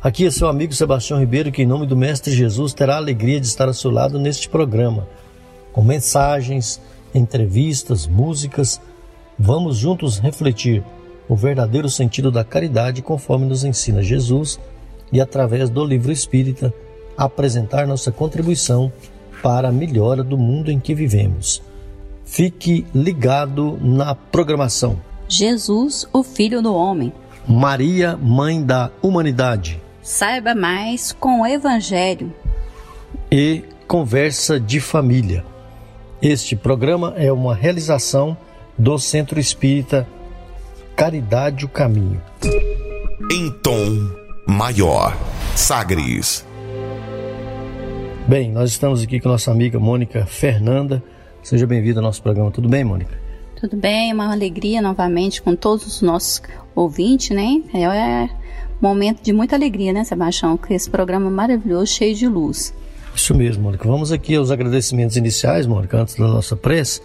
Aqui é seu amigo Sebastião Ribeiro, que em nome do Mestre Jesus terá a alegria de estar ao seu lado neste programa. Com mensagens, entrevistas, músicas, vamos juntos refletir o verdadeiro sentido da caridade conforme nos ensina Jesus e através do livro espírita apresentar nossa contribuição para a melhora do mundo em que vivemos. Fique ligado na programação. Jesus, o Filho do Homem. Maria, Mãe da Humanidade. Saiba mais com o Evangelho. E Conversa de Família. Este programa é uma realização do Centro Espírita Caridade o Caminho. Em tom maior. Sagres. Bem, nós estamos aqui com nossa amiga Mônica Fernanda. Seja bem-vinda ao nosso programa. Tudo bem, Mônica? Tudo bem, é uma alegria novamente com todos os nossos ouvintes, né? É momento de muita alegria, né, Sebastião? Com esse programa maravilhoso, cheio de luz. Isso mesmo, Mônica. Vamos aqui aos agradecimentos iniciais, Mônica, antes da nossa prece.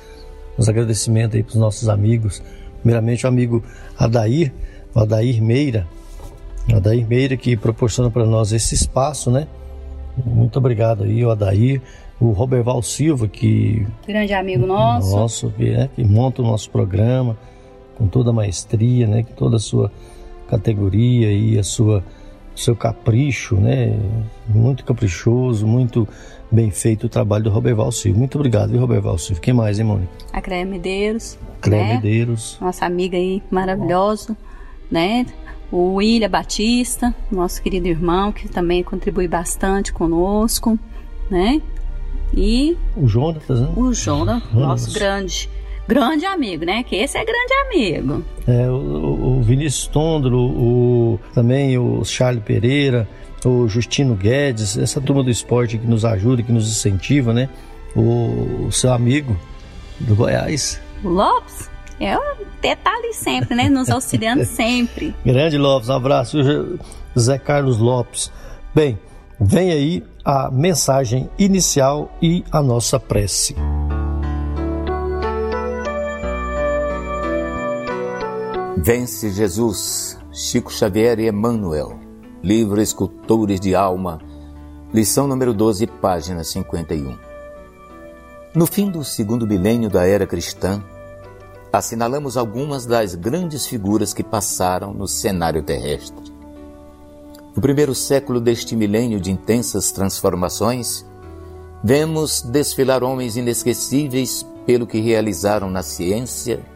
Os agradecimentos aí para os nossos amigos. Primeiramente, o amigo Adair, o Adair Meira. O Adair Meira que proporciona para nós esse espaço, né? Muito obrigado aí, o Adair. O Roberval Silva, que. Grande amigo nosso. Nosso, que, é, que monta o nosso programa com toda a maestria, né? Com toda a sua categoria e a sua seu capricho, né? Muito caprichoso, muito bem feito o trabalho do Roberval Silva. Muito obrigado, viu, Roberval Silva? Quem mais, hein, Mônica? A Cléia Medeiros. Cléia né? Medeiros. Nossa amiga aí, maravilhosa, né? O William Batista, nosso querido irmão, que também contribui bastante conosco, né? E... O Jonatas, né? O Jonas, nosso grande grande amigo, né? Que esse é grande amigo. É, o, o Vinícius Tondro, o, também o Charles Pereira, o Justino Guedes, essa turma do esporte que nos ajuda, que nos incentiva, né? O, o seu amigo do Goiás. O Lopes? É um detalhe sempre, né? Nos auxiliando sempre. Grande Lopes, um abraço. Zé Carlos Lopes. Bem, vem aí a mensagem inicial e a nossa prece. Vence Jesus, Chico Xavier e Emmanuel. Livro Escultores de Alma, lição número 12, página 51. No fim do segundo milênio da era cristã, assinalamos algumas das grandes figuras que passaram no cenário terrestre. No primeiro século deste milênio de intensas transformações, vemos desfilar homens inesquecíveis pelo que realizaram na ciência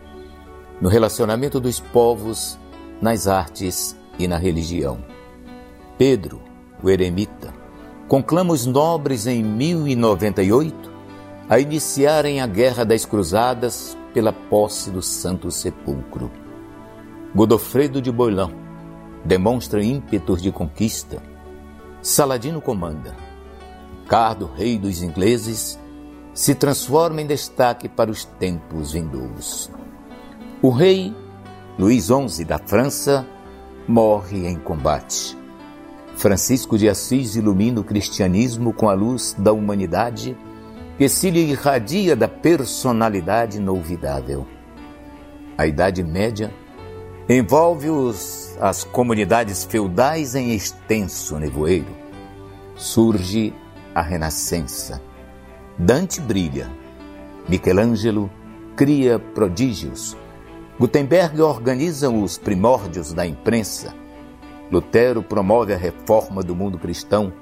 no relacionamento dos povos, nas artes e na religião. Pedro, o eremita, conclama os nobres em 1098 a iniciarem a Guerra das Cruzadas pela posse do Santo Sepulcro. Godofredo de Boilão demonstra ímpetos de conquista. Saladino comanda. Cardo, rei dos ingleses, se transforma em destaque para os tempos vindouros. O rei Luís XI da França morre em combate. Francisco de Assis ilumina o cristianismo com a luz da humanidade que se lhe irradia da personalidade inolvidável. A Idade Média envolve os, as comunidades feudais em extenso nevoeiro. Surge a Renascença. Dante brilha. Michelangelo cria prodígios Gutenberg organiza os primórdios da imprensa. Lutero promove a reforma do mundo cristão.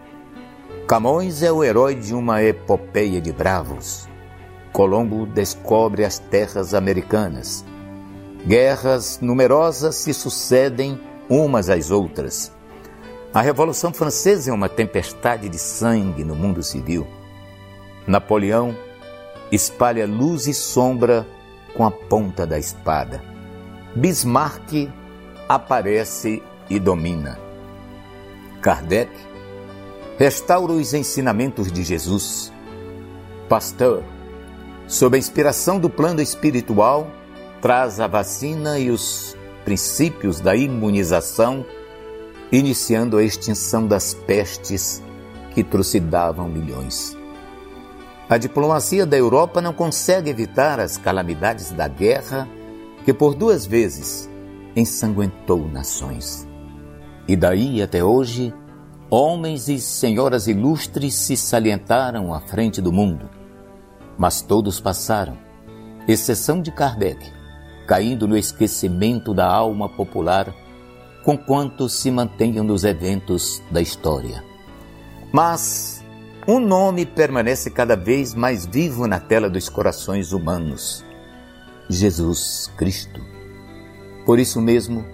Camões é o herói de uma epopeia de bravos. Colombo descobre as terras americanas. Guerras numerosas se sucedem umas às outras. A Revolução Francesa é uma tempestade de sangue no mundo civil. Napoleão espalha luz e sombra com a ponta da espada. Bismarck aparece e domina. Kardec restaura os ensinamentos de Jesus. Pasteur, sob a inspiração do plano espiritual, traz a vacina e os princípios da imunização, iniciando a extinção das pestes que trucidavam milhões. A diplomacia da Europa não consegue evitar as calamidades da guerra que por duas vezes ensanguentou nações. E daí até hoje, homens e senhoras ilustres se salientaram à frente do mundo. Mas todos passaram, exceção de Kardec, caindo no esquecimento da alma popular, com quanto se mantenham nos eventos da história. Mas um nome permanece cada vez mais vivo na tela dos corações humanos: Jesus Cristo. Por isso mesmo,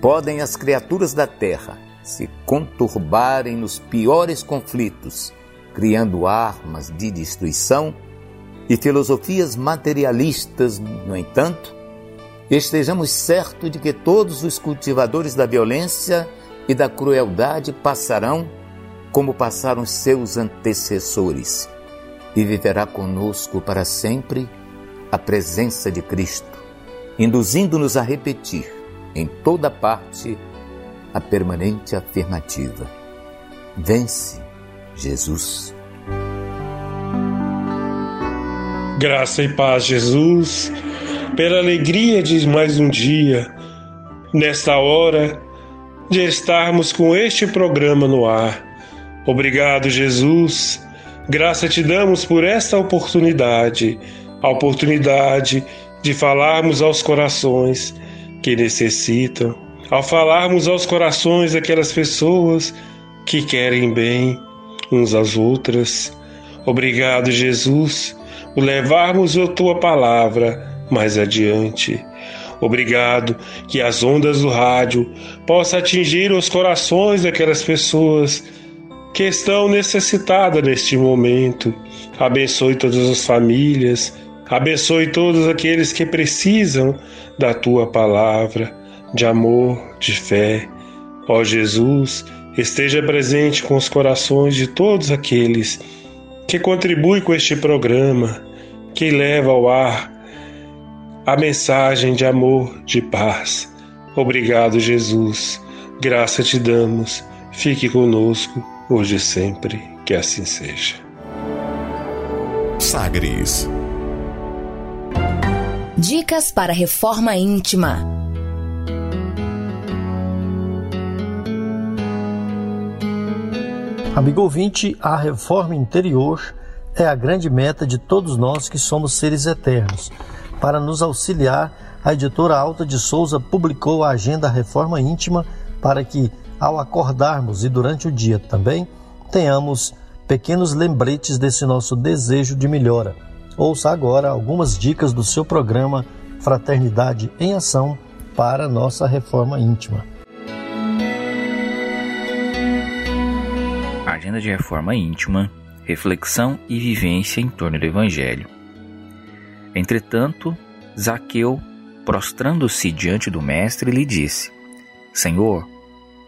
podem as criaturas da terra se conturbarem nos piores conflitos, criando armas de destruição e filosofias materialistas, no entanto, estejamos certos de que todos os cultivadores da violência e da crueldade passarão como passaram seus antecessores, e viverá conosco para sempre a presença de Cristo, induzindo-nos a repetir em toda parte a permanente afirmativa: Vence, Jesus. Graça e paz, Jesus, pela alegria de mais um dia, nesta hora de estarmos com este programa no ar Obrigado, Jesus. Graça te damos por esta oportunidade, a oportunidade de falarmos aos corações que necessitam, ao falarmos aos corações daquelas pessoas que querem bem uns às outras. Obrigado, Jesus, por levarmos a tua palavra mais adiante. Obrigado que as ondas do rádio possam atingir os corações daquelas pessoas que estão necessitadas neste momento. Abençoe todas as famílias, abençoe todos aqueles que precisam da tua palavra, de amor, de fé. Ó Jesus, esteja presente com os corações de todos aqueles que contribuem com este programa, que leva ao ar a mensagem de amor, de paz. Obrigado, Jesus. Graça te damos. Fique conosco hoje e sempre, que assim seja. Sagres. Dicas para reforma íntima. Amigo ouvinte, a reforma interior é a grande meta de todos nós que somos seres eternos. Para nos auxiliar, a editora Alta de Souza publicou a Agenda Reforma Íntima para que ao acordarmos e durante o dia também, tenhamos pequenos lembretes desse nosso desejo de melhora. Ouça agora algumas dicas do seu programa Fraternidade em Ação para nossa reforma íntima. Agenda de Reforma Íntima, Reflexão e Vivência em torno do Evangelho. Entretanto, Zaqueu, prostrando-se diante do Mestre, lhe disse: Senhor,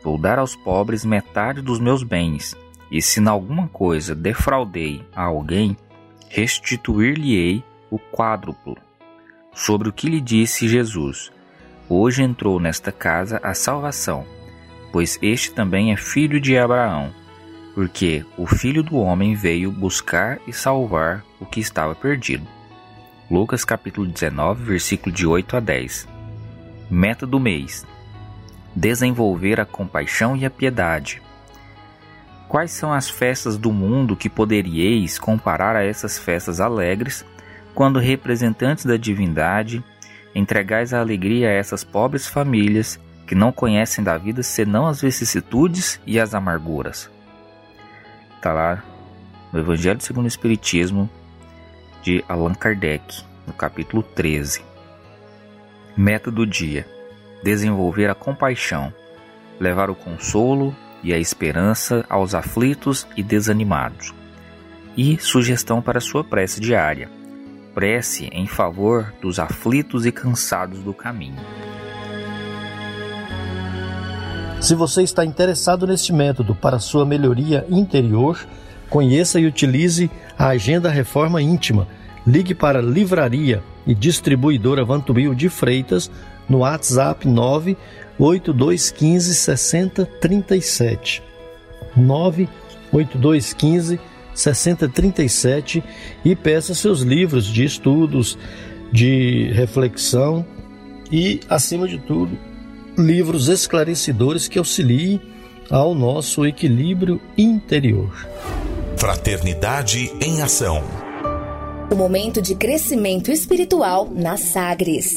Vou dar aos pobres metade dos meus bens, e se em alguma coisa defraudei a alguém, restituir-lhe-ei o quádruplo. Sobre o que lhe disse Jesus: Hoje entrou nesta casa a salvação, pois este também é filho de Abraão, porque o filho do homem veio buscar e salvar o que estava perdido. Lucas capítulo 19, versículo de 8 a 10. Meta do mês: desenvolver a compaixão e a piedade. Quais são as festas do mundo que poderíeis comparar a essas festas alegres, quando representantes da divindade entregais a alegria a essas pobres famílias que não conhecem da vida senão as vicissitudes e as amarguras? Está lá no Evangelho segundo o Espiritismo de Allan Kardec, no capítulo 13. Meta do dia desenvolver a compaixão, levar o consolo e a esperança aos aflitos e desanimados. E sugestão para sua prece diária: prece em favor dos aflitos e cansados do caminho. Se você está interessado neste método para sua melhoria interior, conheça e utilize a Agenda Reforma Íntima. Ligue para Livraria e Distribuidora Vantubil de Freitas no WhatsApp 98215 6037. 98215 6037 e peça seus livros de estudos, de reflexão e, acima de tudo, livros esclarecedores que auxiliem ao nosso equilíbrio interior. Fraternidade em Ação. O momento de crescimento espiritual na Sagres.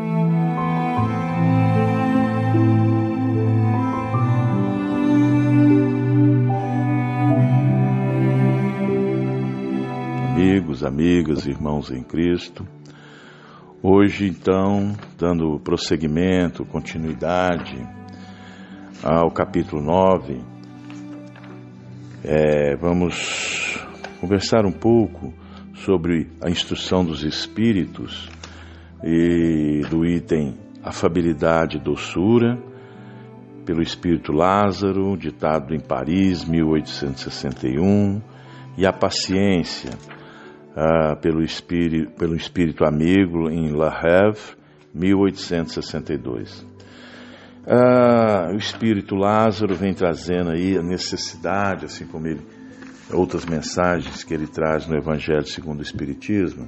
Amigos, amigas, irmãos em Cristo, Hoje, então, dando prosseguimento, continuidade ao capítulo 9, é, vamos conversar um pouco sobre a instrução dos espíritos e do item afabilidade e doçura, pelo espírito Lázaro, ditado em Paris, 1861, e a paciência ah, pelo, espírito, pelo espírito amigo em La Havre, 1862. Ah, o espírito Lázaro vem trazendo aí a necessidade, assim como ele, outras mensagens que ele traz no Evangelho segundo o Espiritismo.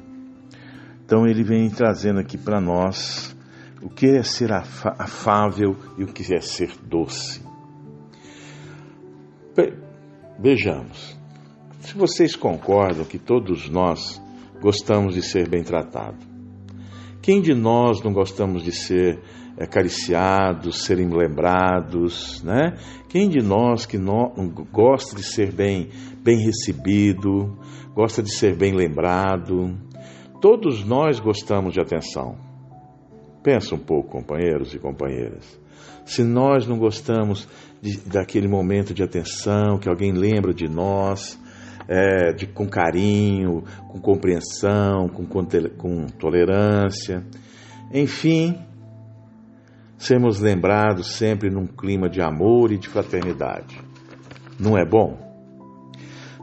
Então ele vem trazendo aqui para nós o que é ser afável e o que é ser doce. Vejamos, se vocês concordam que todos nós gostamos de ser bem tratados, quem de nós não gostamos de ser acariciados, serem lembrados, né? Quem de nós que não, gosta de ser bem, bem recebido, gosta de ser bem lembrado? Todos nós gostamos de atenção. Pensa um pouco, companheiros e companheiras. Se nós não gostamos de, daquele momento de atenção, que alguém lembra de nós, é, de, com carinho, com compreensão, com, com tolerância. Enfim, sermos lembrados sempre num clima de amor e de fraternidade. Não é bom?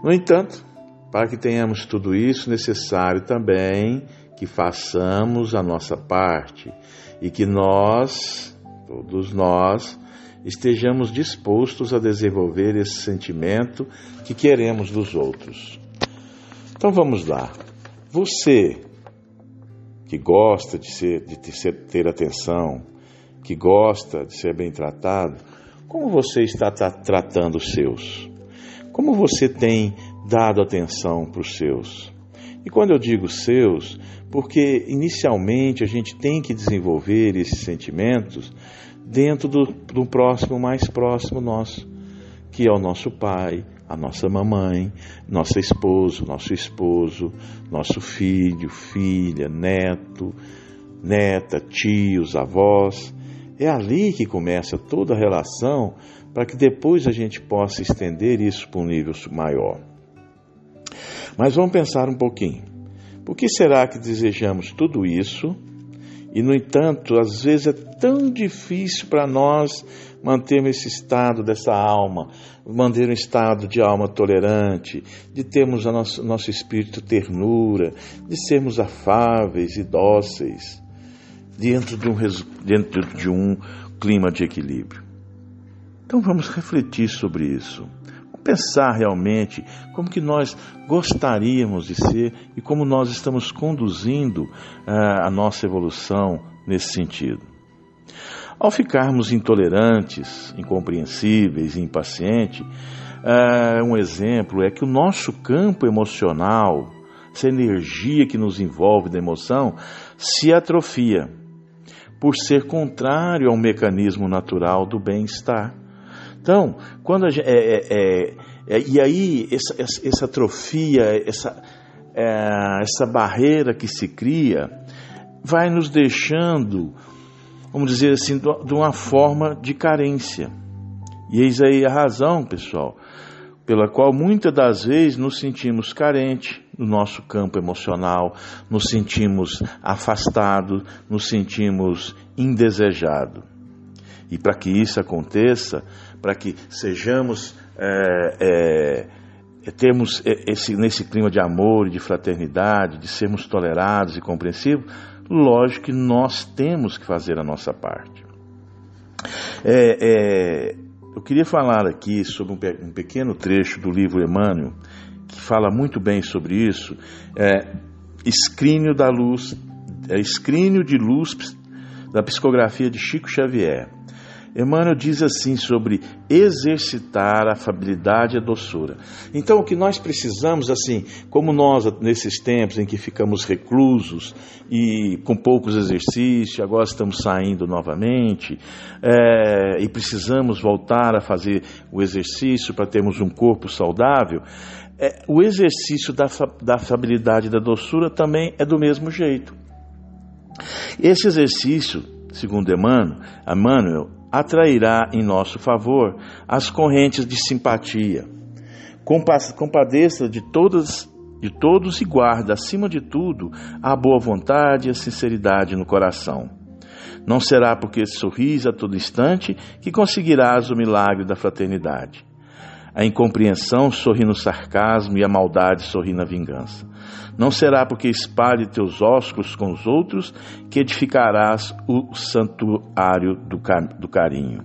No entanto, para que tenhamos tudo isso, necessário também que façamos a nossa parte e que nós, todos nós, estejamos dispostos a desenvolver esse sentimento que queremos dos outros. Então vamos lá. Você que gosta de, ser, de ter, atenção, que gosta de ser bem tratado, como você está tratando os seus? Como você tem dado atenção para os seus? E quando eu digo seus, porque inicialmente a gente tem que desenvolver esses sentimentos dentro do, do próximo mais próximo nosso, que é o nosso pai, a nossa mamãe, nossa esposa, nosso esposo, nosso filho, filha, neto, neta, tios, avós. É ali que começa toda a relação para que depois a gente possa estender isso para um nível maior. Mas vamos pensar um pouquinho. Por que será que desejamos tudo isso e, no entanto, às vezes é tão difícil para nós mantermos esse estado dessa alma, manter um estado de alma tolerante, de termos o nosso, nosso espírito ternura, de sermos afáveis e dóceis, dentro de um, dentro de um clima de equilíbrio. Então vamos refletir sobre isso pensar realmente como que nós gostaríamos de ser e como nós estamos conduzindo uh, a nossa evolução nesse sentido. Ao ficarmos intolerantes, incompreensíveis impacientes, uh, um exemplo é que o nosso campo emocional, essa energia que nos envolve da emoção, se atrofia. por ser contrário ao mecanismo natural do bem-estar. Então, quando a gente, é, é, é, é, e aí essa, essa, atrofia, essa, é, essa barreira que se cria, vai nos deixando, vamos dizer assim, de uma forma de carência. E eis aí a razão, pessoal, pela qual muitas das vezes nos sentimos carentes no nosso campo emocional, nos sentimos afastados, nos sentimos indesejados. E para que isso aconteça, para que sejamos, é, é, é temos esse, nesse clima de amor e de fraternidade, de sermos tolerados e compreensivos, lógico que nós temos que fazer a nossa parte. É, é eu queria falar aqui sobre um, um pequeno trecho do livro Emmanuel, que fala muito bem sobre isso. É, escrínio da luz, é, escrínio de luz da psicografia de Chico Xavier. Emmanuel diz assim sobre exercitar a afabilidade e a doçura. Então, o que nós precisamos, assim, como nós, nesses tempos em que ficamos reclusos e com poucos exercícios, agora estamos saindo novamente, é, e precisamos voltar a fazer o exercício para termos um corpo saudável, é, o exercício da, da afabilidade e da doçura também é do mesmo jeito. Esse exercício, segundo Emmanuel, Emmanuel atrairá em nosso favor as correntes de simpatia. Compadeça de todas de todos e guarda, acima de tudo, a boa vontade e a sinceridade no coração. Não será porque sorris a todo instante que conseguirás o milagre da fraternidade. A incompreensão sorri no sarcasmo e a maldade sorri na vingança. Não será porque espalhe teus ósculos com os outros que edificarás o santuário do carinho.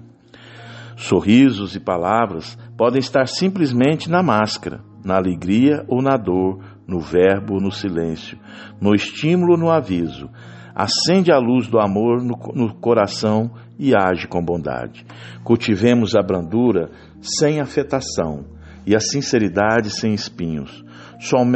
Sorrisos e palavras podem estar simplesmente na máscara, na alegria ou na dor, no verbo ou no silêncio, no estímulo ou no aviso. Acende a luz do amor no, no coração e age com bondade. Cultivemos a brandura sem afetação e a sinceridade sem espinhos.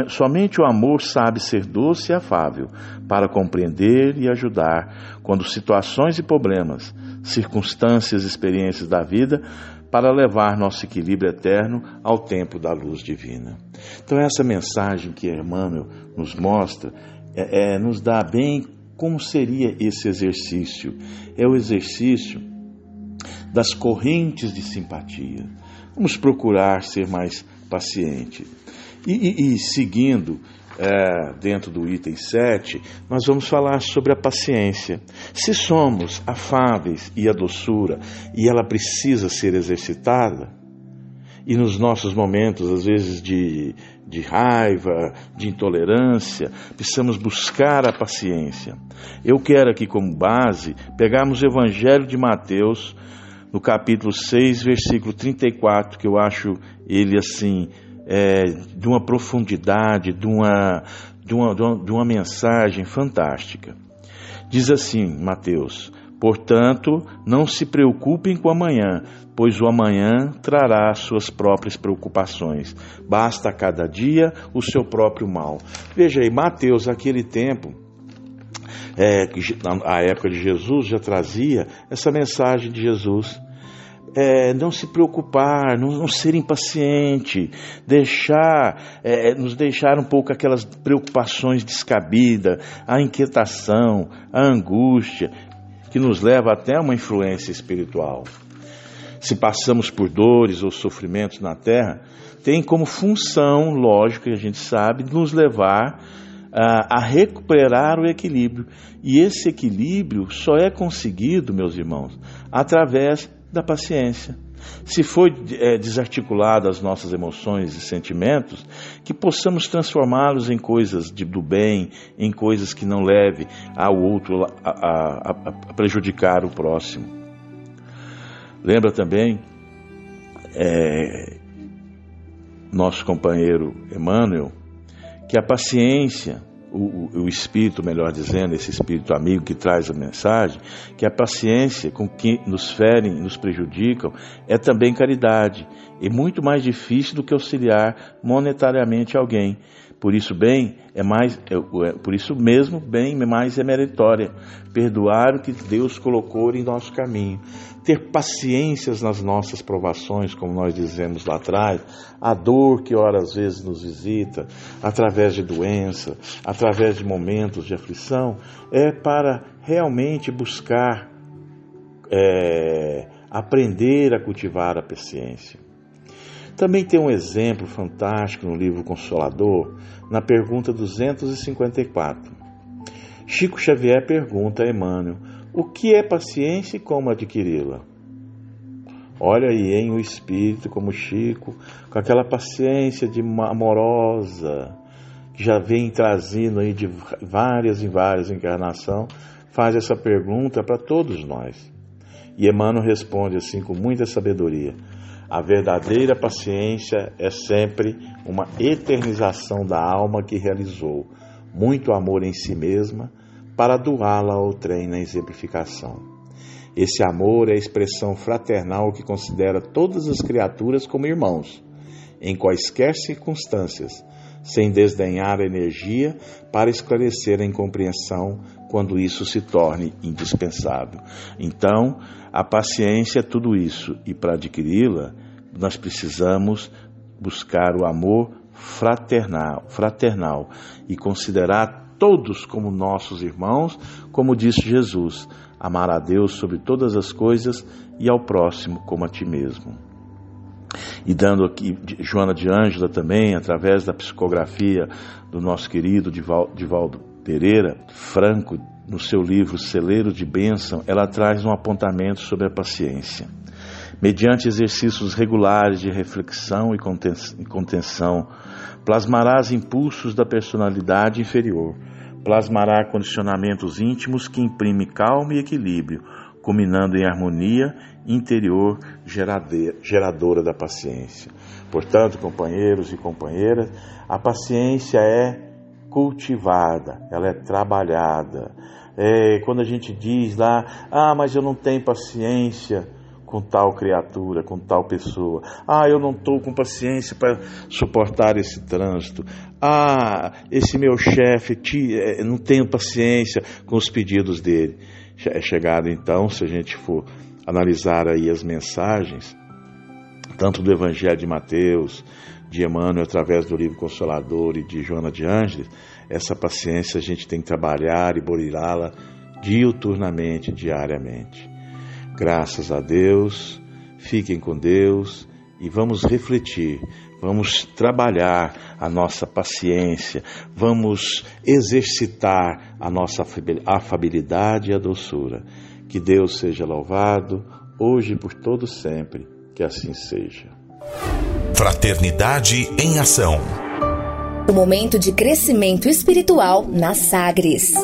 Somente o amor sabe ser doce e afável para compreender e ajudar quando situações e problemas, circunstâncias e experiências da vida para levar nosso equilíbrio eterno ao tempo da luz divina. Então, essa mensagem que Emmanuel nos mostra é, é, nos dá bem como seria esse exercício. É o exercício das correntes de simpatia. Vamos procurar ser mais paciente. E, e, e seguindo é, dentro do item 7, nós vamos falar sobre a paciência. Se somos afáveis e a doçura, e ela precisa ser exercitada, e nos nossos momentos, às vezes, de, de raiva, de intolerância, precisamos buscar a paciência. Eu quero aqui como base pegarmos o Evangelho de Mateus, no capítulo 6, versículo 34, que eu acho ele assim é, de uma profundidade, de uma, de, uma, de uma mensagem fantástica. Diz assim, Mateus: Portanto, não se preocupem com amanhã, pois o amanhã trará suas próprias preocupações. Basta a cada dia o seu próprio mal. Veja aí, Mateus, aquele tempo, é, a época de Jesus, já trazia essa mensagem de Jesus é, não se preocupar, não, não ser impaciente, deixar, é, nos deixar um pouco aquelas preocupações descabidas, a inquietação, a angústia, que nos leva até uma influência espiritual. Se passamos por dores ou sofrimentos na terra, tem como função, lógico que a gente sabe, nos levar a, a recuperar o equilíbrio. E esse equilíbrio só é conseguido, meus irmãos, através da paciência. Se foi é, desarticulada as nossas emoções e sentimentos, que possamos transformá-los em coisas de, do bem, em coisas que não leve ao outro a, a, a prejudicar o próximo. Lembra também é, nosso companheiro Emmanuel que a paciência o, o, espírito, melhor dizendo, esse espírito amigo que traz a mensagem, que a paciência com que nos ferem, nos prejudicam, é também caridade, e muito mais difícil do que auxiliar monetariamente alguém, Por isso bem é mais, é, é, por isso mesmo bem mais é meritória perdoar o que Deus colocou em nosso caminho, ter paciências nas nossas provações, como nós dizemos lá atrás, a dor que ora às vezes nos visita, através de doença, através de momentos de aflição, é para realmente buscar é, aprender a cultivar a paciência. Também tem um exemplo fantástico no livro Consolador, na pergunta 254. Chico Xavier pergunta a Emmanuel: o que é paciência e como adquiri-la? Olha aí, em o espírito como Chico, com aquela paciência de amorosa, que já vem trazendo aí de várias e várias encarnações, faz essa pergunta para todos nós. E Emmanuel responde assim com muita sabedoria: a verdadeira paciência é sempre uma eternização da alma que realizou muito amor em si mesma para doá-la ao trem na exemplificação. Esse amor é a expressão fraternal que considera todas as criaturas como irmãos, em quaisquer circunstâncias, sem desdenhar a energia para esclarecer a incompreensão quando isso se torne indispensável. Então, a paciência é tudo isso, e para adquiri-la, nós precisamos buscar o amor fraternal, fraternal e considerar todos como nossos irmãos, como disse Jesus: amar a Deus sobre todas as coisas e ao próximo como a ti mesmo. E dando aqui Joana de Ângela também, através da psicografia do nosso querido Divaldo Pereira Franco, no seu livro Celeiro de Bênção, ela traz um apontamento sobre a paciência. Mediante exercícios regulares de reflexão e contenção, plasmarás impulsos da personalidade inferior, plasmará condicionamentos íntimos que imprimem calma e equilíbrio, culminando em harmonia interior geradora da paciência. Portanto, companheiros e companheiras, a paciência é cultivada, ela é trabalhada. É, quando a gente diz lá, ah, mas eu não tenho paciência com tal criatura, com tal pessoa. Ah, eu não estou com paciência para suportar esse trânsito. Ah, esse meu chefe, eh, não tenho paciência com os pedidos dele. É chegado então, se a gente for analisar aí as mensagens, tanto do Evangelho de Mateus, de Emmanuel através do livro Consolador e de Joana de Ângeles, essa paciência a gente tem que trabalhar e borilá-la diuturnamente, diariamente. Graças a Deus, fiquem com Deus e vamos refletir, vamos trabalhar a nossa paciência, vamos exercitar a nossa afabilidade e a doçura. Que Deus seja louvado, hoje e por todo sempre, que assim seja. Fraternidade em Ação. O momento de crescimento espiritual na Sagres.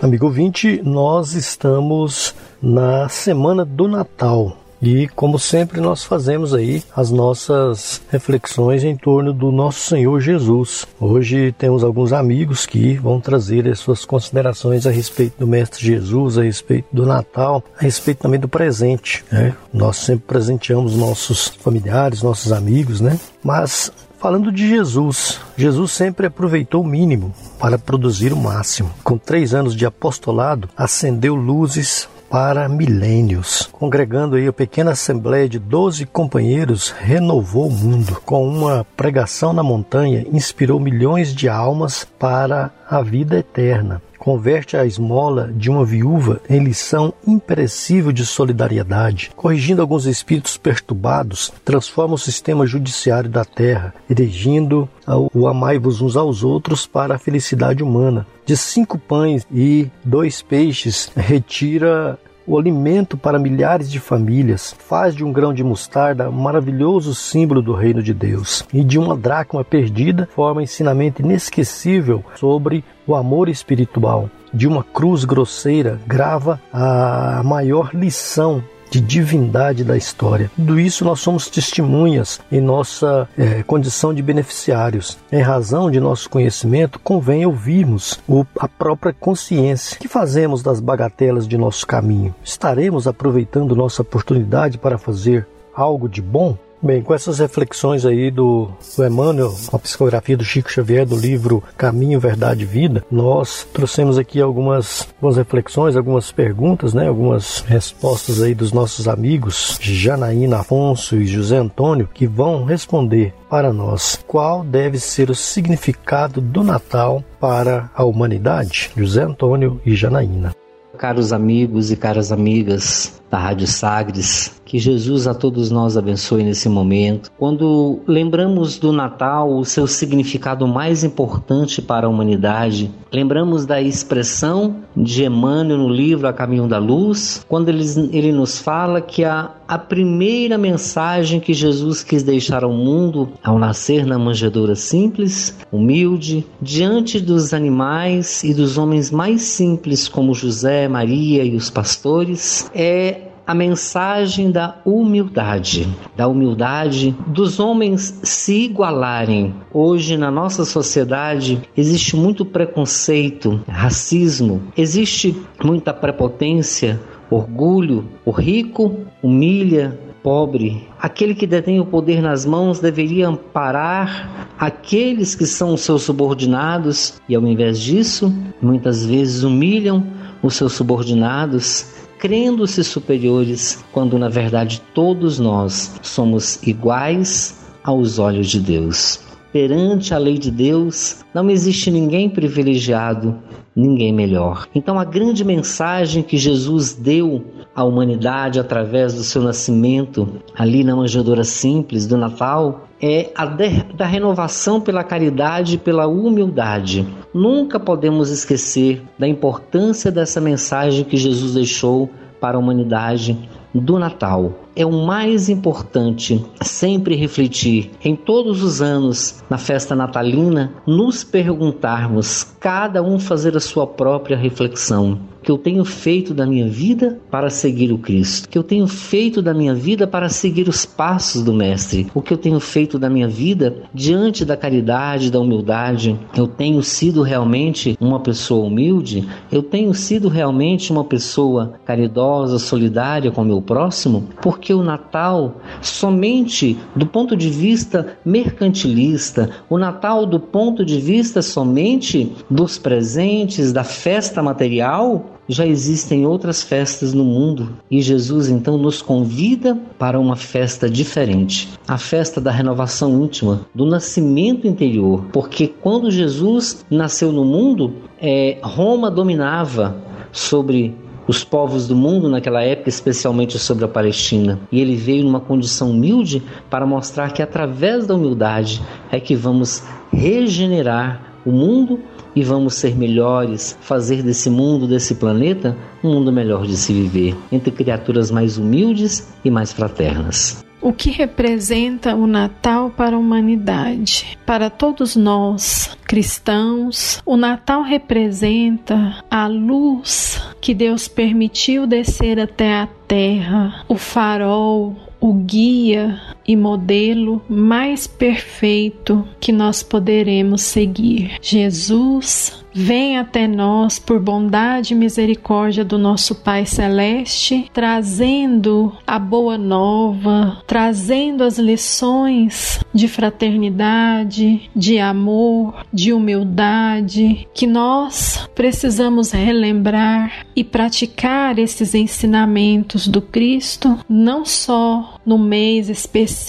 Amigo ouvinte, nós estamos na semana do Natal. E como sempre nós fazemos aí as nossas reflexões em torno do nosso Senhor Jesus. Hoje temos alguns amigos que vão trazer as suas considerações a respeito do Mestre Jesus, a respeito do Natal, a respeito também do presente. Né? Nós sempre presenteamos nossos familiares, nossos amigos, né? Mas Falando de Jesus, Jesus sempre aproveitou o mínimo para produzir o máximo. Com três anos de apostolado, acendeu luzes para milênios. Congregando aí a pequena assembleia de doze companheiros, renovou o mundo. Com uma pregação na montanha, inspirou milhões de almas para a vida eterna converte a esmola de uma viúva em lição imperecível de solidariedade, corrigindo alguns espíritos perturbados, transforma o sistema judiciário da terra, erigindo o amai-vos uns aos outros para a felicidade humana. De cinco pães e dois peixes, retira o alimento para milhares de famílias, faz de um grão de mostarda um maravilhoso símbolo do reino de Deus. E de uma dracma perdida, forma ensinamento inesquecível sobre o amor espiritual. De uma cruz grosseira, grava a maior lição de divindade da história. Tudo isso nós somos testemunhas em nossa é, condição de beneficiários. Em razão de nosso conhecimento, convém ouvirmos o, a própria consciência. O que fazemos das bagatelas de nosso caminho? Estaremos aproveitando nossa oportunidade para fazer algo de bom? Bem, com essas reflexões aí do, do Emmanuel, a psicografia do Chico Xavier do livro Caminho, Verdade e Vida, nós trouxemos aqui algumas, algumas reflexões, algumas perguntas, né, algumas respostas aí dos nossos amigos Janaína Afonso e José Antônio, que vão responder para nós qual deve ser o significado do Natal para a humanidade. José Antônio e Janaína. Caros amigos e caras amigas da Rádio Sagres, que Jesus a todos nós abençoe nesse momento. Quando lembramos do Natal, o seu significado mais importante para a humanidade, lembramos da expressão de Emmanuel no livro A Caminho da Luz, quando ele, ele nos fala que a, a primeira mensagem que Jesus quis deixar ao mundo ao nascer na manjedoura simples, humilde, diante dos animais e dos homens mais simples como José, Maria e os pastores, é a mensagem da humildade, da humildade dos homens se igualarem. Hoje na nossa sociedade existe muito preconceito, racismo, existe muita prepotência, orgulho. O rico humilha pobre. Aquele que detém o poder nas mãos deveria amparar aqueles que são seus subordinados e, ao invés disso, muitas vezes humilham os seus subordinados crendo-se superiores, quando na verdade todos nós somos iguais aos olhos de Deus. Perante a lei de Deus, não existe ninguém privilegiado, ninguém melhor. Então, a grande mensagem que Jesus deu à humanidade através do seu nascimento, ali na manjedoura simples do Natal, é a da renovação pela caridade e pela humildade. Nunca podemos esquecer da importância dessa mensagem que Jesus deixou para a humanidade do Natal. É o mais importante sempre refletir em todos os anos na festa natalina, nos perguntarmos, cada um fazer a sua própria reflexão que eu tenho feito da minha vida para seguir o Cristo, que eu tenho feito da minha vida para seguir os passos do Mestre, o que eu tenho feito da minha vida diante da caridade, da humildade. Eu tenho sido realmente uma pessoa humilde, eu tenho sido realmente uma pessoa caridosa, solidária com o meu próximo, porque o Natal, somente do ponto de vista mercantilista, o Natal do ponto de vista somente dos presentes, da festa material, já existem outras festas no mundo e Jesus então nos convida para uma festa diferente, a festa da renovação íntima, do nascimento interior, porque quando Jesus nasceu no mundo, é, Roma dominava sobre os povos do mundo naquela época, especialmente sobre a Palestina. E ele veio numa condição humilde para mostrar que através da humildade é que vamos regenerar o mundo e vamos ser melhores, fazer desse mundo, desse planeta, um mundo melhor de se viver, entre criaturas mais humildes e mais fraternas. O que representa o Natal para a humanidade? Para todos nós, cristãos, o Natal representa a luz que Deus permitiu descer até a terra, o farol, o guia e modelo mais perfeito que nós poderemos seguir. Jesus vem até nós por bondade e misericórdia do nosso Pai Celeste, trazendo a boa nova, trazendo as lições de fraternidade, de amor, de humildade, que nós precisamos relembrar e praticar esses ensinamentos do Cristo, não só no mês específico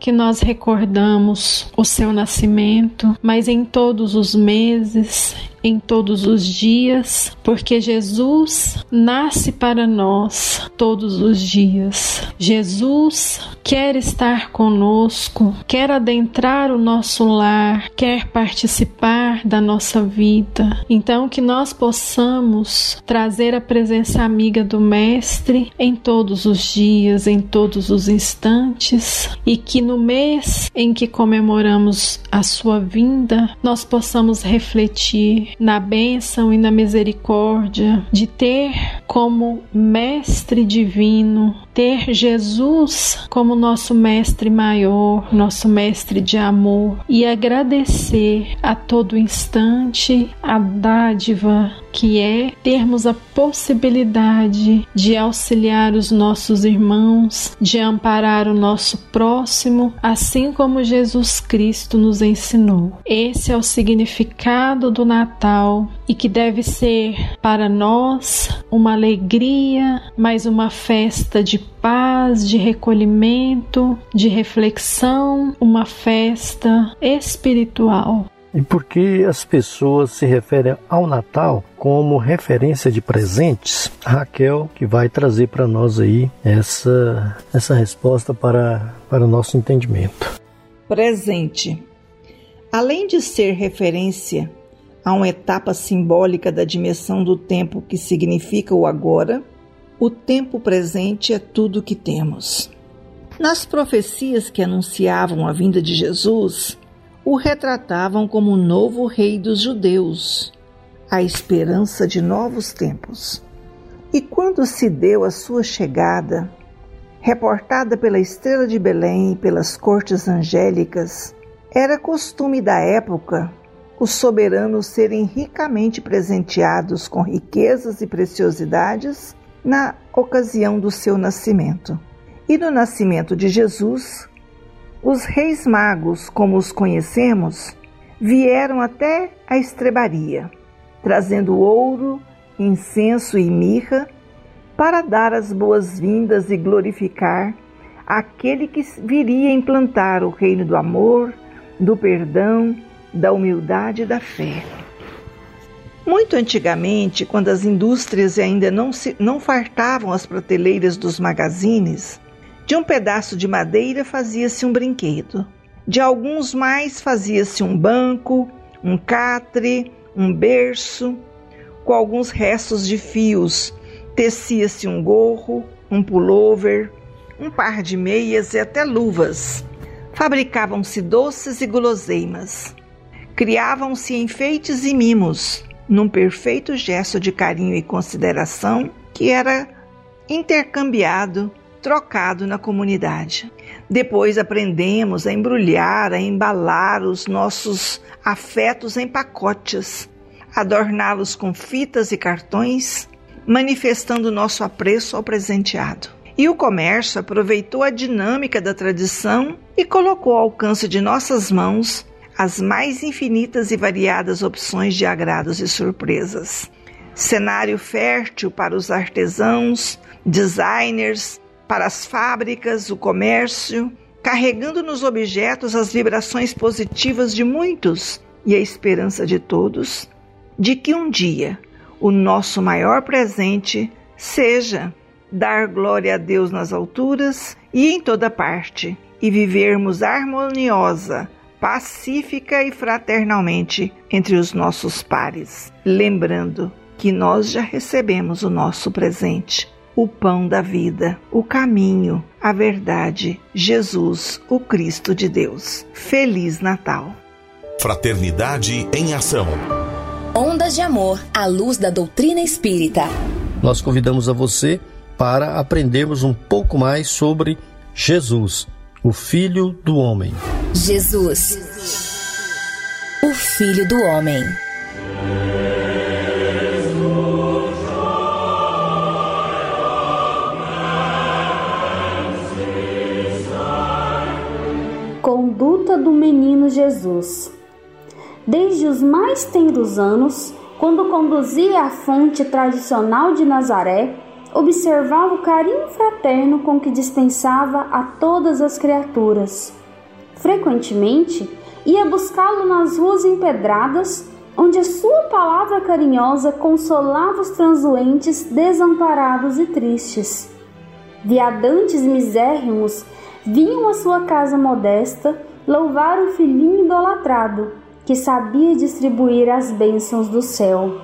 que nós recordamos o seu nascimento, mas em todos os meses, em todos os dias, porque Jesus nasce para nós todos os dias. Jesus quer estar conosco, quer adentrar o nosso lar, quer participar da nossa vida. Então, que nós possamos trazer a presença amiga do Mestre em todos os dias, em todos os instantes, e que no mês em que comemoramos a sua vinda, nós possamos refletir na bênção e na misericórdia de ter como Mestre Divino, ter Jesus como nosso Mestre maior, nosso Mestre de amor e agradecer a todo instante a dádiva que é termos a possibilidade de auxiliar os nossos irmãos, de amparar o nosso próximo, assim como Jesus Cristo nos ensinou. Esse é o significado do Natal e que deve ser para nós uma alegria, mas uma festa de paz, de recolhimento, de reflexão, uma festa espiritual. E por que as pessoas se referem ao Natal como referência de presentes? A Raquel que vai trazer para nós aí essa, essa resposta para, para o nosso entendimento. Presente. Além de ser referência a uma etapa simbólica da dimensão do tempo que significa o agora, o tempo presente é tudo o que temos. Nas profecias que anunciavam a vinda de Jesus, o retratavam como o novo rei dos judeus, a esperança de novos tempos. E quando se deu a sua chegada, reportada pela estrela de Belém e pelas cortes angélicas, era costume da época os soberanos serem ricamente presenteados com riquezas e preciosidades na ocasião do seu nascimento. E no nascimento de Jesus, os reis magos, como os conhecemos, vieram até a estrebaria, trazendo ouro, incenso e mirra para dar as boas-vindas e glorificar aquele que viria implantar o reino do amor, do perdão, da humildade e da fé. Muito antigamente, quando as indústrias ainda não, se, não fartavam as prateleiras dos magazines, de um pedaço de madeira fazia-se um brinquedo. De alguns mais fazia-se um banco, um catre, um berço. Com alguns restos de fios, tecia-se um gorro, um pullover, um par de meias e até luvas. Fabricavam-se doces e guloseimas. Criavam-se enfeites e mimos, num perfeito gesto de carinho e consideração que era intercambiado trocado na comunidade. Depois aprendemos a embrulhar, a embalar os nossos afetos em pacotes, adorná-los com fitas e cartões, manifestando nosso apreço ao presenteado. E o comércio aproveitou a dinâmica da tradição e colocou ao alcance de nossas mãos as mais infinitas e variadas opções de agrados e surpresas. Cenário fértil para os artesãos, designers, para as fábricas, o comércio, carregando nos objetos as vibrações positivas de muitos e a esperança de todos de que um dia o nosso maior presente seja dar glória a Deus nas alturas e em toda parte e vivermos harmoniosa, pacífica e fraternalmente entre os nossos pares, lembrando que nós já recebemos o nosso presente o pão da vida, o caminho, a verdade, Jesus, o Cristo de Deus. Feliz Natal. Fraternidade em Ação. Ondas de Amor à luz da doutrina espírita. Nós convidamos a você para aprendermos um pouco mais sobre Jesus, o Filho do Homem. Jesus, o Filho do Homem. conduta do menino Jesus. Desde os mais tenros anos, quando conduzia a fonte tradicional de Nazaré, observava o carinho fraterno com que dispensava a todas as criaturas. Frequentemente, ia buscá-lo nas ruas empedradas, onde a sua palavra carinhosa consolava os transuentes desamparados e tristes. Viadantes misérrimos vinham à sua casa modesta louvar o filhinho idolatrado, que sabia distribuir as bênçãos do céu,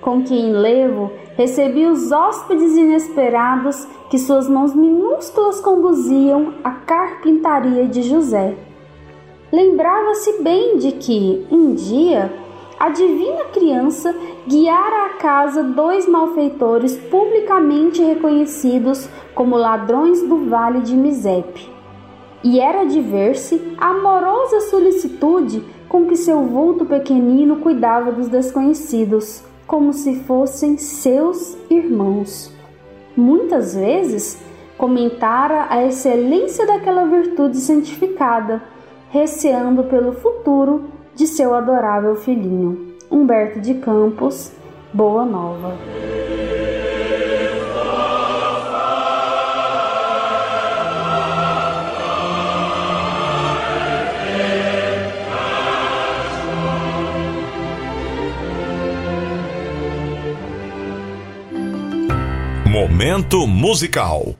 com que em levo recebia os hóspedes inesperados que suas mãos minúsculas conduziam à carpintaria de José. Lembrava-se bem de que, um dia, a divina criança guiara à casa dois malfeitores publicamente reconhecidos como ladrões do vale de Misepe. E era de ver-se a amorosa solicitude com que seu vulto pequenino cuidava dos desconhecidos, como se fossem seus irmãos. Muitas vezes comentara a excelência daquela virtude santificada, receando pelo futuro de seu adorável filhinho. Humberto de Campos, Boa Nova. Momento musical.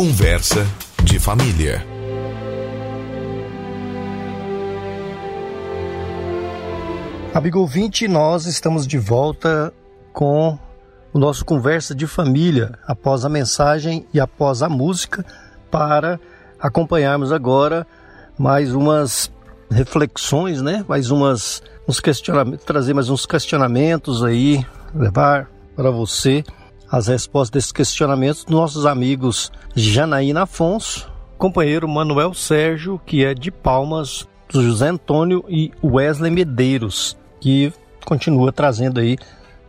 Conversa de família. Amigo ouvinte, nós estamos de volta com o nosso Conversa de Família, após a mensagem e após a música, para acompanharmos agora mais umas reflexões, né? Mais umas uns questionamentos, trazer mais uns questionamentos aí, levar para você as respostas desses questionamentos dos nossos amigos Janaína Afonso, companheiro Manuel Sérgio, que é de Palmas, José Antônio e Wesley Medeiros, que continua trazendo aí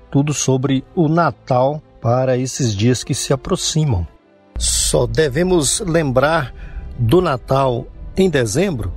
tudo sobre o Natal para esses dias que se aproximam. Só devemos lembrar do Natal em dezembro?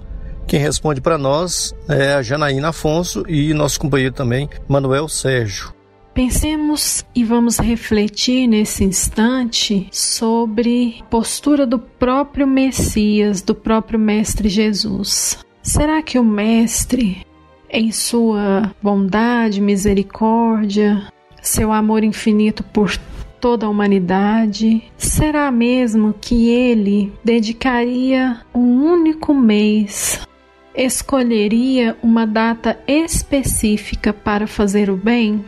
Quem responde para nós é a Janaína Afonso e nosso companheiro também, Manuel Sérgio. Pensemos e vamos refletir nesse instante sobre a postura do próprio Messias, do próprio Mestre Jesus. Será que o Mestre, em sua bondade, misericórdia, seu amor infinito por toda a humanidade, será mesmo que ele dedicaria um único mês, escolheria uma data específica para fazer o bem?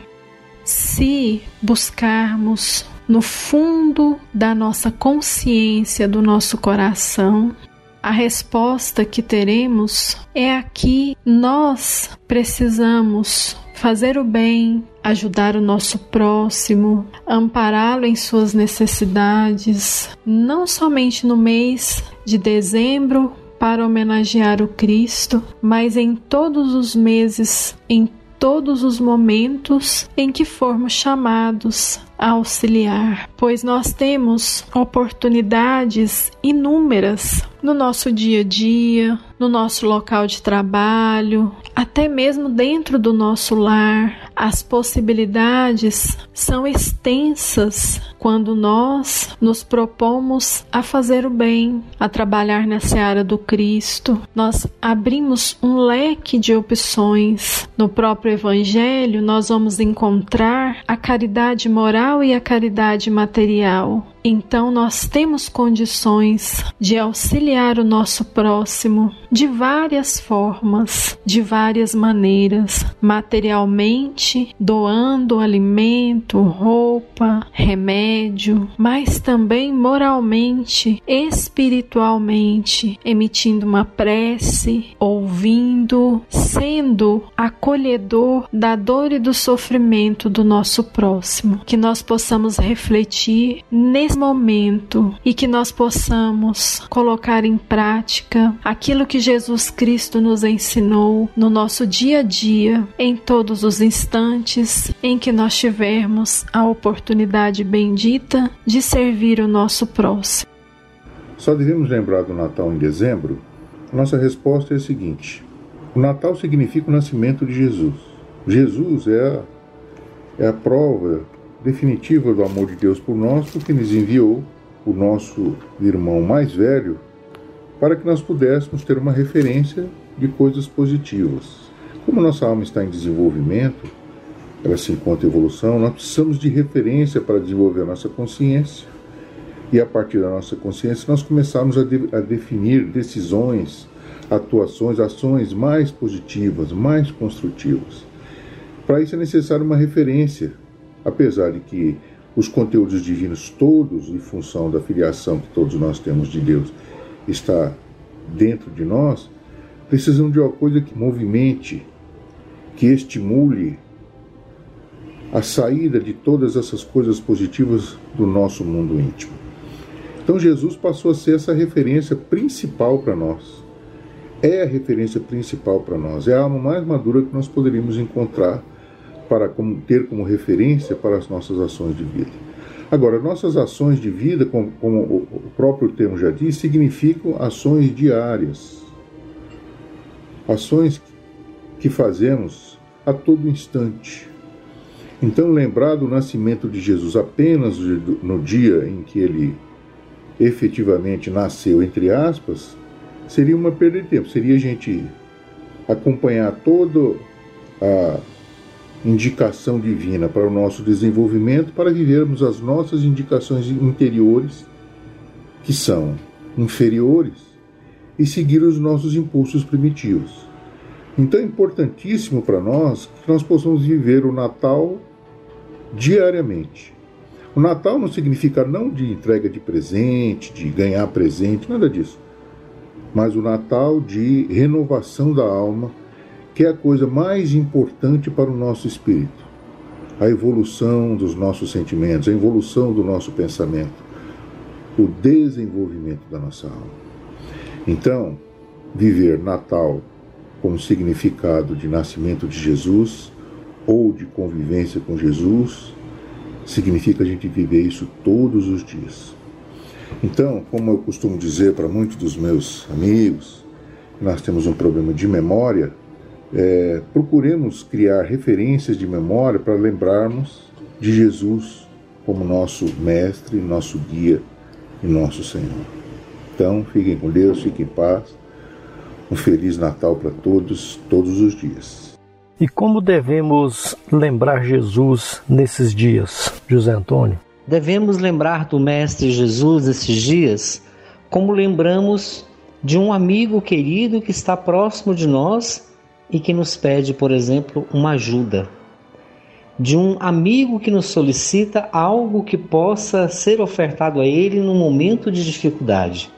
Se buscarmos no fundo da nossa consciência, do nosso coração, a resposta que teremos é aqui nós precisamos fazer o bem, ajudar o nosso próximo, ampará-lo em suas necessidades, não somente no mês de dezembro para homenagear o Cristo, mas em todos os meses, em todos os momentos em que formos chamados a auxiliar, pois nós temos oportunidades inúmeras no nosso dia a dia, no nosso local de trabalho, até mesmo dentro do nosso lar. As possibilidades são extensas quando nós nos propomos a fazer o bem, a trabalhar na seara do Cristo. Nós abrimos um leque de opções. No próprio Evangelho, nós vamos encontrar a caridade moral e a caridade material. Então, nós temos condições de auxiliar o nosso próximo de várias formas, de várias maneiras, materialmente, doando alimento, roupa, remédio, mas também moralmente, espiritualmente, emitindo uma prece, ouvindo, sendo acolhedor da dor e do sofrimento do nosso próximo. Que nós possamos refletir nesse momento e que nós possamos colocar em prática aquilo que Jesus Cristo nos ensinou no nosso dia a dia, em todos os instantes em que nós tivermos a oportunidade bendita de servir o nosso próximo. Só devemos lembrar do Natal em dezembro? Nossa resposta é a seguinte: o Natal significa o nascimento de Jesus. Jesus é a, é a prova definitiva do amor de Deus por nós, porque nos enviou o nosso irmão mais velho para que nós pudéssemos ter uma referência de coisas positivas. Como nossa alma está em desenvolvimento, ela se encontra em evolução, nós precisamos de referência para desenvolver a nossa consciência. E a partir da nossa consciência, nós começamos a, de, a definir decisões, atuações, ações mais positivas, mais construtivas. Para isso é necessário uma referência apesar de que os conteúdos divinos todos, em função da filiação que todos nós temos de Deus, está dentro de nós, precisam de uma coisa que movimente, que estimule a saída de todas essas coisas positivas do nosso mundo íntimo. Então Jesus passou a ser essa referência principal para nós. É a referência principal para nós, é a alma mais madura que nós poderíamos encontrar para ter como referência para as nossas ações de vida. Agora, nossas ações de vida, como, como o próprio termo já diz, significam ações diárias. Ações que fazemos a todo instante. Então, lembrar do nascimento de Jesus apenas no dia em que ele efetivamente nasceu, entre aspas, seria uma perda de tempo. Seria a gente acompanhar todo a indicação divina para o nosso desenvolvimento, para vivermos as nossas indicações interiores que são inferiores e seguir os nossos impulsos primitivos. Então é importantíssimo para nós que nós possamos viver o Natal diariamente. O Natal não significa não de entrega de presente, de ganhar presente, nada disso. Mas o Natal de renovação da alma, que é a coisa mais importante para o nosso espírito. A evolução dos nossos sentimentos, a evolução do nosso pensamento, o desenvolvimento da nossa alma. Então, viver Natal como significado de nascimento de Jesus ou de convivência com Jesus, significa a gente viver isso todos os dias. Então, como eu costumo dizer para muitos dos meus amigos, nós temos um problema de memória, é, procuremos criar referências de memória para lembrarmos de Jesus como nosso mestre, nosso guia e nosso Senhor. Então, fiquem com Deus, fiquem em paz. Um feliz Natal para todos, todos os dias. E como devemos lembrar Jesus nesses dias, José Antônio? Devemos lembrar do Mestre Jesus nesses dias como lembramos de um amigo querido que está próximo de nós e que nos pede, por exemplo, uma ajuda. De um amigo que nos solicita algo que possa ser ofertado a ele num momento de dificuldade.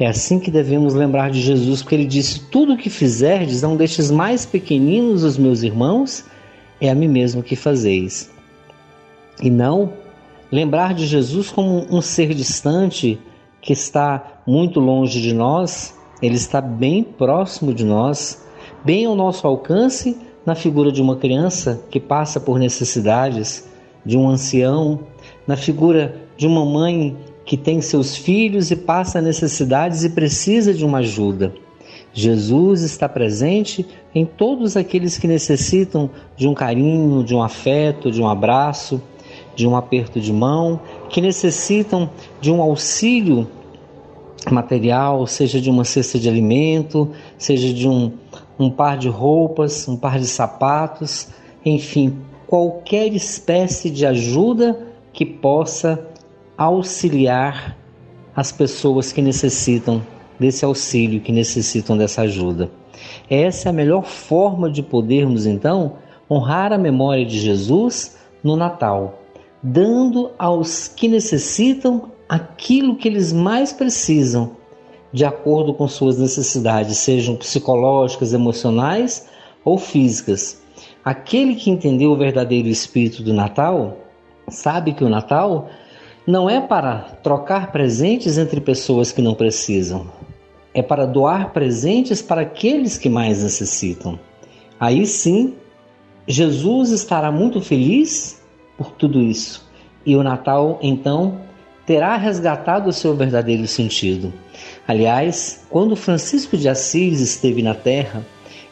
É assim que devemos lembrar de Jesus, porque ele disse: Tudo o que fizerdes um destes mais pequeninos dos meus irmãos, é a mim mesmo que fazeis. E não lembrar de Jesus como um ser distante que está muito longe de nós, ele está bem próximo de nós, bem ao nosso alcance na figura de uma criança que passa por necessidades, de um ancião, na figura de uma mãe que tem seus filhos e passa necessidades e precisa de uma ajuda. Jesus está presente em todos aqueles que necessitam de um carinho, de um afeto, de um abraço, de um aperto de mão, que necessitam de um auxílio material, seja de uma cesta de alimento, seja de um, um par de roupas, um par de sapatos, enfim, qualquer espécie de ajuda que possa auxiliar as pessoas que necessitam desse auxílio, que necessitam dessa ajuda. Essa é a melhor forma de podermos então honrar a memória de Jesus no Natal, dando aos que necessitam aquilo que eles mais precisam, de acordo com suas necessidades, sejam psicológicas, emocionais ou físicas. Aquele que entendeu o verdadeiro espírito do Natal sabe que o Natal não é para trocar presentes entre pessoas que não precisam, é para doar presentes para aqueles que mais necessitam. Aí sim, Jesus estará muito feliz por tudo isso. E o Natal, então, terá resgatado o seu verdadeiro sentido. Aliás, quando Francisco de Assis esteve na Terra,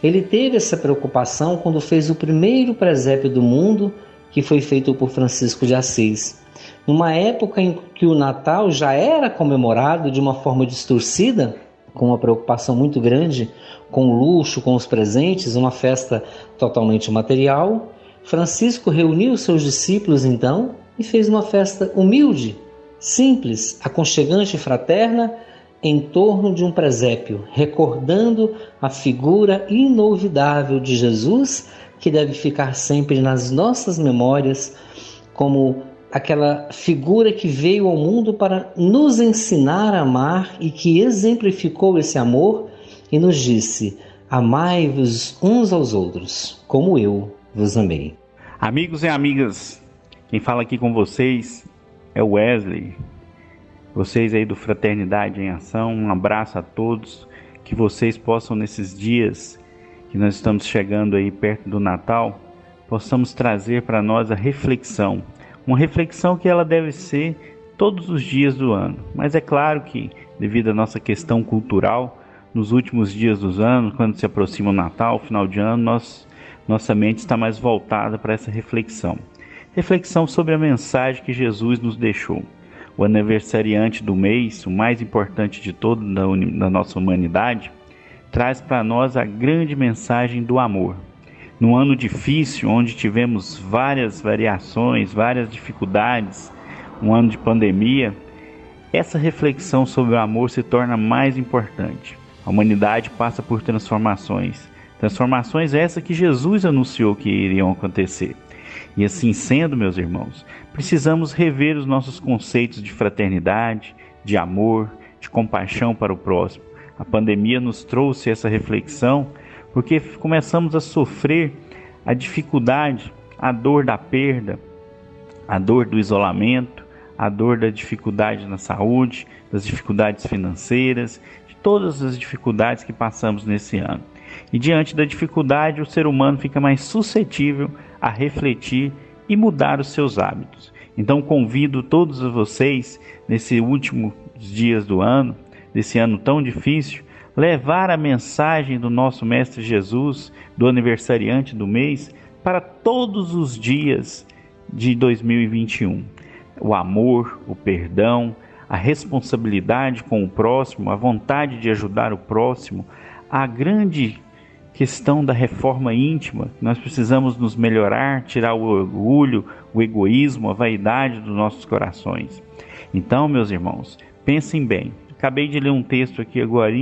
ele teve essa preocupação quando fez o primeiro presépio do mundo, que foi feito por Francisco de Assis numa época em que o Natal já era comemorado de uma forma distorcida, com uma preocupação muito grande com o luxo, com os presentes, uma festa totalmente material, Francisco reuniu seus discípulos então e fez uma festa humilde, simples, aconchegante e fraterna em torno de um presépio, recordando a figura inolvidável de Jesus que deve ficar sempre nas nossas memórias como aquela figura que veio ao mundo para nos ensinar a amar e que exemplificou esse amor e nos disse: Amai-vos uns aos outros, como eu vos amei. Amigos e amigas, quem fala aqui com vocês é o Wesley. Vocês aí do Fraternidade em Ação, um abraço a todos. Que vocês possam, nesses dias que nós estamos chegando aí perto do Natal, possamos trazer para nós a reflexão uma reflexão que ela deve ser todos os dias do ano. Mas é claro que, devido à nossa questão cultural, nos últimos dias dos anos, quando se aproxima o Natal, o final de ano, nós, nossa mente está mais voltada para essa reflexão. Reflexão sobre a mensagem que Jesus nos deixou. O aniversariante do mês, o mais importante de todo da, da nossa humanidade, traz para nós a grande mensagem do amor num ano difícil, onde tivemos várias variações, várias dificuldades, um ano de pandemia, essa reflexão sobre o amor se torna mais importante. A humanidade passa por transformações, transformações essas que Jesus anunciou que iriam acontecer. E assim sendo, meus irmãos, precisamos rever os nossos conceitos de fraternidade, de amor, de compaixão para o próximo. A pandemia nos trouxe essa reflexão porque começamos a sofrer a dificuldade, a dor da perda, a dor do isolamento, a dor da dificuldade na saúde, das dificuldades financeiras, de todas as dificuldades que passamos nesse ano. E diante da dificuldade, o ser humano fica mais suscetível a refletir e mudar os seus hábitos. Então convido todos vocês, nesses últimos dias do ano, desse ano tão difícil, levar a mensagem do nosso Mestre Jesus, do aniversariante do mês, para todos os dias de 2021. O amor, o perdão, a responsabilidade com o próximo, a vontade de ajudar o próximo, a grande questão da reforma íntima. Nós precisamos nos melhorar, tirar o orgulho, o egoísmo, a vaidade dos nossos corações. Então, meus irmãos, pensem bem. Acabei de ler um texto aqui agora,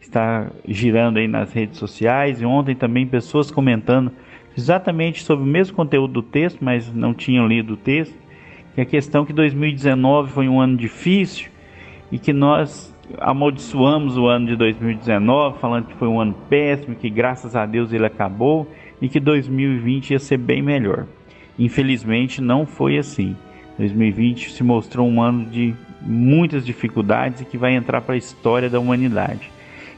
está girando aí nas redes sociais e ontem também pessoas comentando exatamente sobre o mesmo conteúdo do texto, mas não tinham lido o texto, que a questão que 2019 foi um ano difícil e que nós amaldiçoamos o ano de 2019, falando que foi um ano péssimo, que graças a Deus ele acabou e que 2020 ia ser bem melhor. Infelizmente não foi assim. 2020 se mostrou um ano de muitas dificuldades e que vai entrar para a história da humanidade.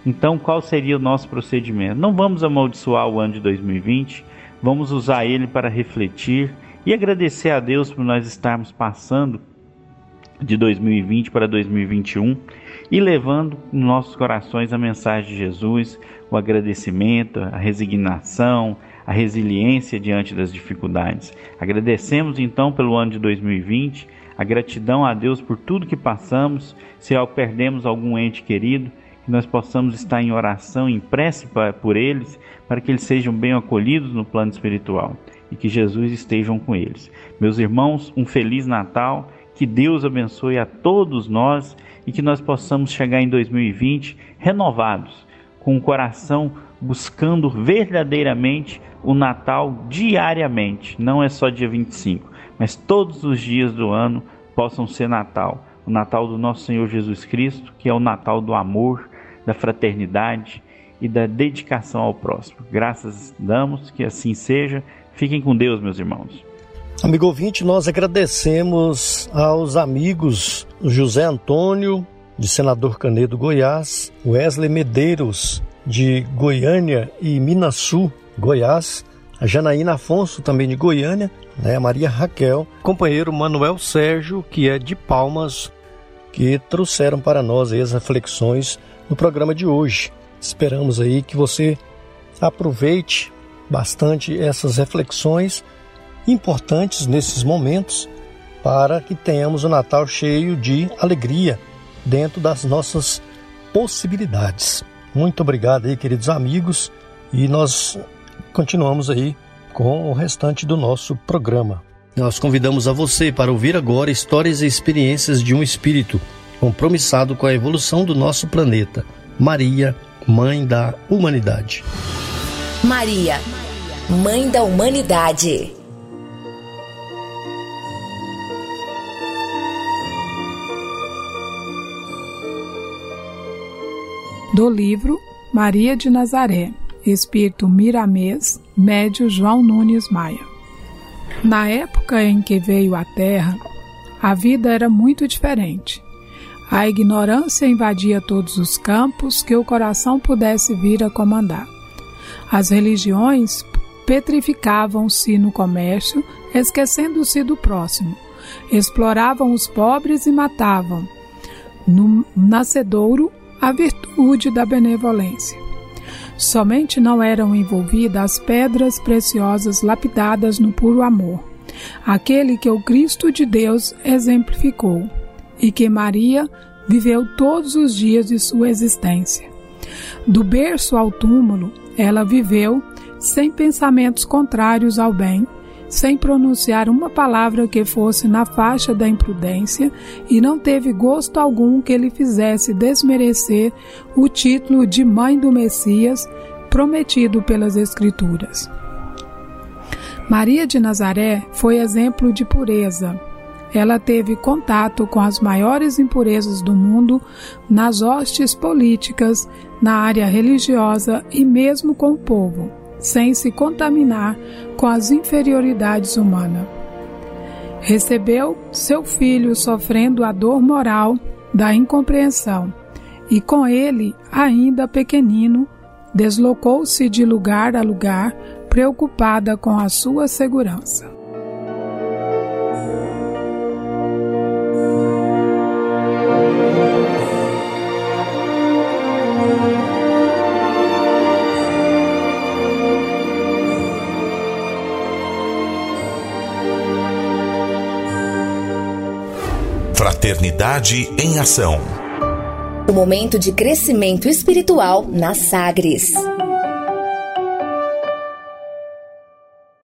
Então, qual seria o nosso procedimento? Não vamos amaldiçoar o ano de 2020, vamos usar ele para refletir e agradecer a Deus por nós estarmos passando de 2020 para 2021 e levando nos nossos corações a mensagem de Jesus, o agradecimento, a resignação, a resiliência diante das dificuldades. Agradecemos então pelo ano de 2020, a gratidão a Deus por tudo que passamos, se ao perdemos algum ente querido, que nós possamos estar em oração, em prece por eles, para que eles sejam bem acolhidos no plano espiritual e que Jesus esteja com eles. Meus irmãos, um feliz Natal, que Deus abençoe a todos nós e que nós possamos chegar em 2020 renovados, com o coração buscando verdadeiramente o Natal diariamente, não é só dia 25, mas todos os dias do ano possam ser Natal. O Natal do nosso Senhor Jesus Cristo, que é o Natal do amor, da fraternidade e da dedicação ao próximo. Graças damos, que assim seja. Fiquem com Deus, meus irmãos. Amigo ouvinte, nós agradecemos aos amigos José Antônio, de Senador Canedo, Goiás, Wesley Medeiros, de Goiânia e Minasul, Goiás, a Janaína Afonso, também de Goiânia, né, a Maria Raquel, companheiro Manuel Sérgio, que é de Palmas, que trouxeram para nós as reflexões no programa de hoje. Esperamos aí que você aproveite bastante essas reflexões importantes nesses momentos para que tenhamos o Natal cheio de alegria dentro das nossas possibilidades. Muito obrigado aí, queridos amigos, e nós continuamos aí com o restante do nosso programa. Nós convidamos a você para ouvir agora histórias e experiências de um espírito compromissado com a evolução do nosso planeta. Maria, Mãe da Humanidade. Maria, Mãe da Humanidade. Do livro Maria de Nazaré, Espírito Miramês, Médio João Nunes Maia. Na época em que veio à Terra, a vida era muito diferente. A ignorância invadia todos os campos que o coração pudesse vir a comandar. As religiões petrificavam-se no comércio, esquecendo-se do próximo. Exploravam os pobres e matavam. No nascedouro, a virtude da benevolência. Somente não eram envolvidas as pedras preciosas lapidadas no puro amor, aquele que o Cristo de Deus exemplificou e que Maria viveu todos os dias de sua existência. Do berço ao túmulo, ela viveu sem pensamentos contrários ao bem, sem pronunciar uma palavra que fosse na faixa da imprudência e não teve gosto algum que lhe fizesse desmerecer o título de mãe do Messias prometido pelas Escrituras. Maria de Nazaré foi exemplo de pureza. Ela teve contato com as maiores impurezas do mundo nas hostes políticas, na área religiosa e mesmo com o povo, sem se contaminar com as inferioridades humanas. Recebeu seu filho sofrendo a dor moral da incompreensão e com ele, ainda pequenino, deslocou-se de lugar a lugar preocupada com a sua segurança. Fraternidade em Ação. O momento de crescimento espiritual na Sagres.